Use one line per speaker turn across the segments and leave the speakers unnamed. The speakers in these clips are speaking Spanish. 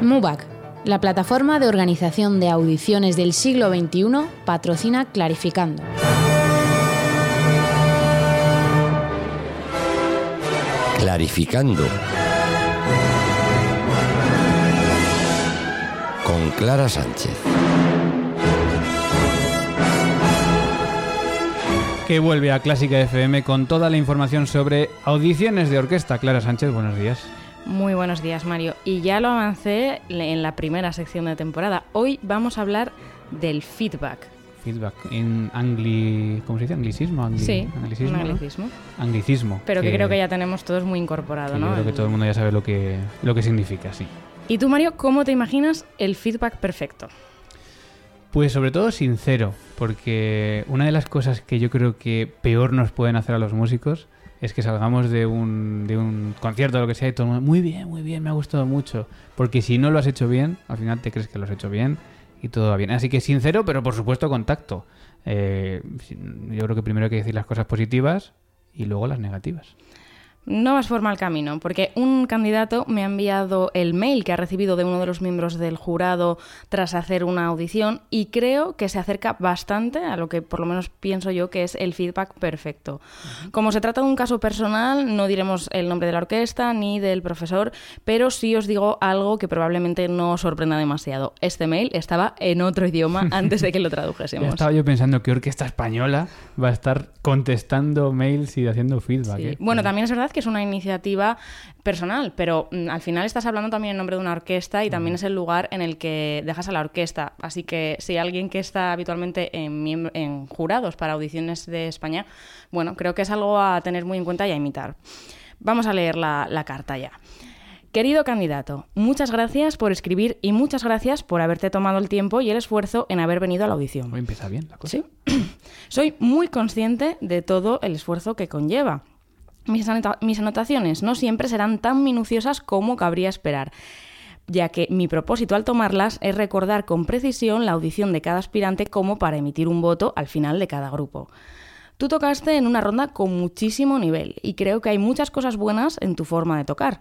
MUBAC, la plataforma de organización de audiciones del siglo XXI, patrocina Clarificando.
Clarificando. Con Clara Sánchez.
Que vuelve a Clásica FM con toda la información sobre audiciones de orquesta. Clara Sánchez, buenos días.
Muy buenos días, Mario. Y ya lo avancé en la primera sección de temporada. Hoy vamos a hablar del feedback.
Feedback en angli... ¿Cómo se dice? ¿Anglicismo? Angli...
Sí,
anglicismo,
un
¿no?
anglicismo. Pero que, creo que ya tenemos todos muy incorporado,
que
¿no?
Yo creo que todo el mundo ya sabe lo que, lo que significa, sí.
¿Y tú, Mario, cómo te imaginas el feedback perfecto?
Pues sobre todo sincero, porque una de las cosas que yo creo que peor nos pueden hacer a los músicos es que salgamos de un, de un concierto o lo que sea y todo muy bien, muy bien, me ha gustado mucho. Porque si no lo has hecho bien, al final te crees que lo has hecho bien y todo va bien. Así que sincero, pero por supuesto contacto. Eh, yo creo que primero hay que decir las cosas positivas y luego las negativas.
No vas por mal camino, porque un candidato me ha enviado el mail que ha recibido de uno de los miembros del jurado tras hacer una audición y creo que se acerca bastante a lo que por lo menos pienso yo que es el feedback perfecto. Como se trata de un caso personal, no diremos el nombre de la orquesta ni del profesor, pero sí os digo algo que probablemente no os sorprenda demasiado. Este mail estaba en otro idioma antes de que lo tradujésemos.
estaba yo pensando que orquesta española va a estar contestando mails y haciendo feedback.
Sí.
¿eh?
Bueno, también es verdad que es una iniciativa personal, pero mm, al final estás hablando también en nombre de una orquesta y también es el lugar en el que dejas a la orquesta. Así que si alguien que está habitualmente en, jurados para audiciones de España, bueno, creo que es algo a tener muy en cuenta y a imitar. Vamos a leer la, la carta ya. Querido candidato, muchas gracias por escribir y muchas gracias por haberte tomado el tiempo y el esfuerzo en haber venido a la audición.
Hoy empieza bien la cosa.
Sí. Soy muy consciente de todo el esfuerzo que conlleva. Mis, anota- mis anotaciones no siempre serán tan minuciosas como cabría esperar, ya que mi propósito al tomarlas es recordar con precisión la audición de cada aspirante como para emitir un voto al final de cada grupo. Tú tocaste en una ronda con muchísimo nivel y creo que hay muchas cosas buenas en tu forma de tocar.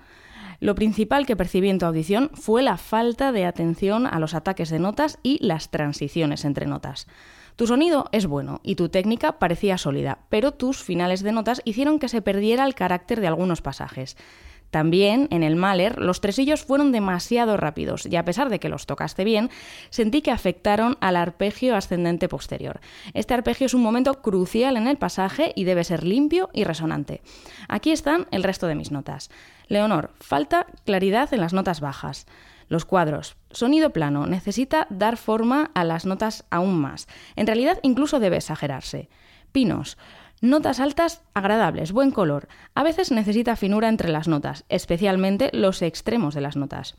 Lo principal que percibí en tu audición fue la falta de atención a los ataques de notas y las transiciones entre notas. Tu sonido es bueno y tu técnica parecía sólida, pero tus finales de notas hicieron que se perdiera el carácter de algunos pasajes. También, en el Mahler, los tresillos fueron demasiado rápidos y a pesar de que los tocaste bien, sentí que afectaron al arpegio ascendente posterior. Este arpegio es un momento crucial en el pasaje y debe ser limpio y resonante. Aquí están el resto de mis notas. Leonor, falta claridad en las notas bajas. Los cuadros. Sonido plano. Necesita dar forma a las notas aún más. En realidad incluso debe exagerarse. Pinos. Notas altas agradables, buen color. A veces necesita finura entre las notas, especialmente los extremos de las notas.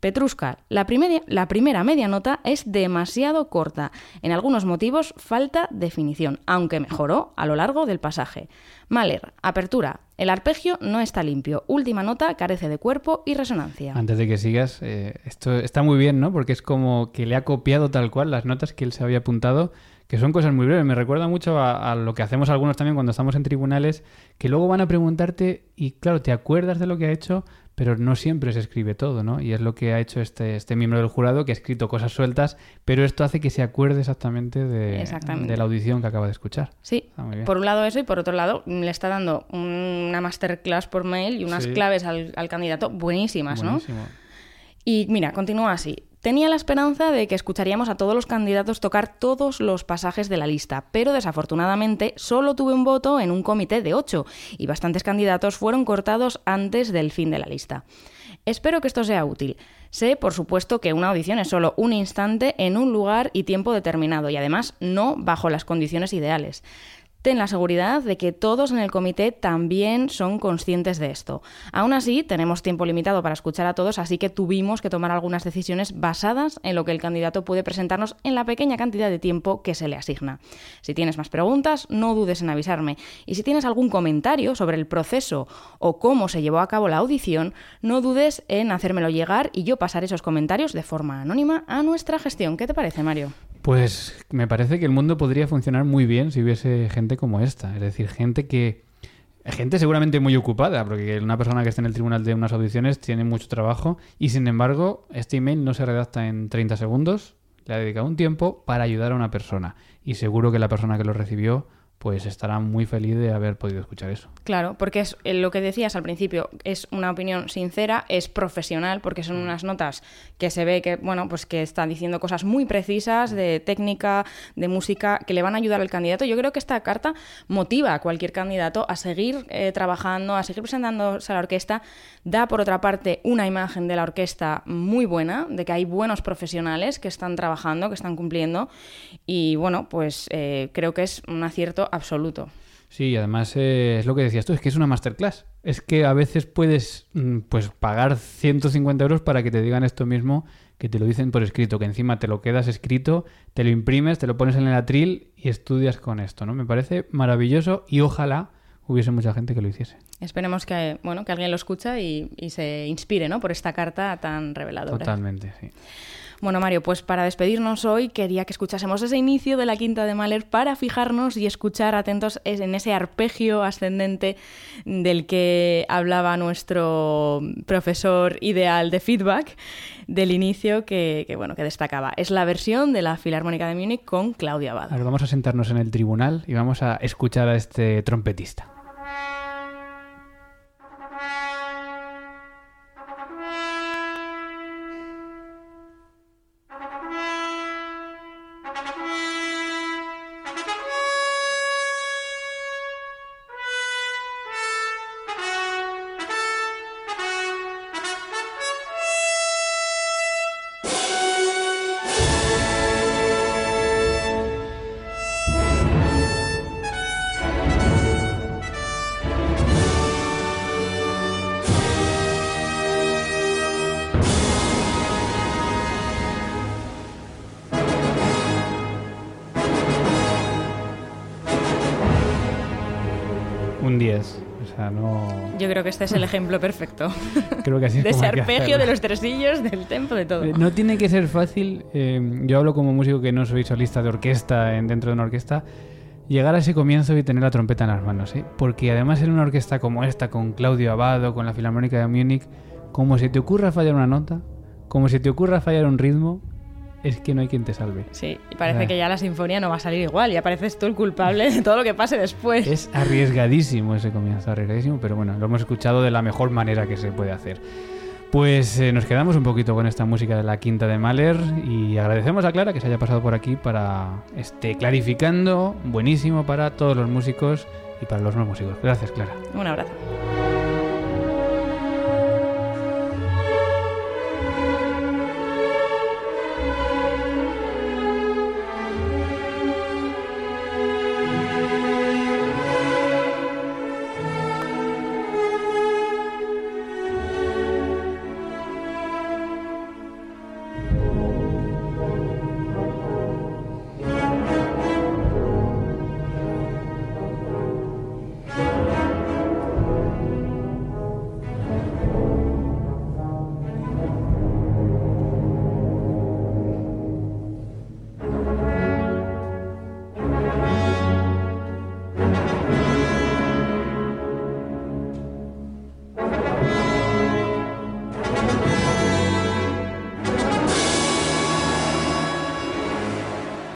Primera- la primera media nota es demasiado corta. En algunos motivos falta definición, aunque mejoró a lo largo del pasaje. Mahler, apertura. El arpegio no está limpio. Última nota carece de cuerpo y resonancia.
Antes de que sigas, eh, esto está muy bien, ¿no? Porque es como que le ha copiado tal cual las notas que él se había apuntado, que son cosas muy breves. Me recuerda mucho a, a lo que hacemos algunos también cuando estamos en tribunales, que luego van a preguntarte y claro, te acuerdas de lo que ha hecho, pero no siempre se escribe todo, ¿no? Y es lo que ha hecho este, este miembro del jurado, que ha escrito cosas sueltas, pero esto hace que se acuerde exactamente de,
Exactamente.
de la audición que acaba de escuchar.
Sí, por un lado eso y por otro lado le está dando una masterclass por mail y unas
Sí.
claves al, al candidato buenísimas, ¿no?
Buenísimo.
Y mira, continúa así. Tenía la esperanza de que escucharíamos a todos los candidatos tocar todos los pasajes de la lista, pero desafortunadamente solo tuve un voto en un comité de ocho y bastantes candidatos fueron cortados antes del fin de la lista. Espero que esto sea útil. Sé, por supuesto, que una audición es solo un instante en un lugar y tiempo determinado y además no bajo las condiciones ideales. Ten la seguridad de que todos en el comité también son conscientes de esto. Aún así, tenemos tiempo limitado para escuchar a todos, así que tuvimos que tomar algunas decisiones basadas en lo que el candidato puede presentarnos en la pequeña cantidad de tiempo que se le asigna. Si tienes más preguntas, no dudes en avisarme. Y si tienes algún comentario sobre el proceso o cómo se llevó a cabo la audición, no dudes en hacérmelo llegar y yo pasaré esos comentarios de forma anónima a nuestra gestión. ¿Qué te parece, Mario?
Pues me parece que el mundo podría funcionar muy bien si hubiese gente como esta. Es decir, gente que gente seguramente muy ocupada, porque una persona que está en el tribunal de unas audiciones tiene mucho trabajo y sin embargo este email no se redacta en 30 segundos, le ha dedicado un tiempo para ayudar a una persona y seguro que la persona que lo recibió pues estará muy feliz de haber podido escuchar eso.
Claro, porque es eh, lo que decías al principio, es una opinión sincera, es profesional, porque son unas notas que se ve que, bueno, pues que están diciendo cosas muy precisas de técnica, de música, que le van a ayudar al candidato. Yo creo que esta carta motiva a cualquier candidato a seguir eh, trabajando, a seguir presentándose a la orquesta. Da, por otra parte, una imagen de la orquesta muy buena, de que hay buenos profesionales que están trabajando, que están cumpliendo. Y bueno, pues eh, creo que es un acierto absoluto.
Sí, además eh, es lo que decías tú, es que es una masterclass. Es que a veces puedes mm, pues pagar 150 euros para que te digan esto mismo, que te lo dicen por escrito, que encima te lo quedas escrito, te lo imprimes, te lo pones en el atril y estudias con esto, ¿no? Me parece maravilloso y ojalá hubiese mucha gente que lo hiciese.
Esperemos que, bueno, que alguien lo escucha y, y se inspire, ¿no? Por esta carta tan reveladora.
Totalmente, sí.
Bueno, Mario, pues para despedirnos hoy quería que escuchásemos ese inicio de la quinta de Mahler para fijarnos y escuchar atentos en ese arpegio ascendente del que hablaba nuestro profesor ideal de feedback del inicio que, bueno, que destacaba. Es la versión de la Filarmónica de Múnich con Claudia Abad.
Vamos a sentarnos en el tribunal y vamos a escuchar a este trompetista. Un 10. O sea, no.
Yo creo que este es el ejemplo perfecto.
Creo que así es
de
como
ese
hay que
arpegio,
hacerlo.
de los tresillos, del tempo, de todo.
Eh, No tiene que ser fácil. eh, yo hablo como músico que no soy solista de orquesta en, dentro de una orquesta. Llegar a ese comienzo y tener la trompeta en las manos, ¿eh? Porque además en una orquesta como esta, con Claudio Abado, con la Filarmónica de Múnich, como se te ocurra fallar una nota, como se te ocurra fallar un ritmo, es que no hay quien te salve.
Sí, y parece
Ah.
que ya la sinfonía no va a salir igual, ya pareces tú el culpable de todo lo que pase después.
Es arriesgadísimo ese comienzo, arriesgadísimo, pero bueno, lo hemos escuchado de la mejor manera que se puede hacer. Pues eh, nos quedamos un poquito con esta música de la quinta de Mahler y agradecemos a Clara que se haya pasado por aquí para este clarificando, buenísimo para todos los músicos y para los no músicos. Gracias, Clara.
Un abrazo.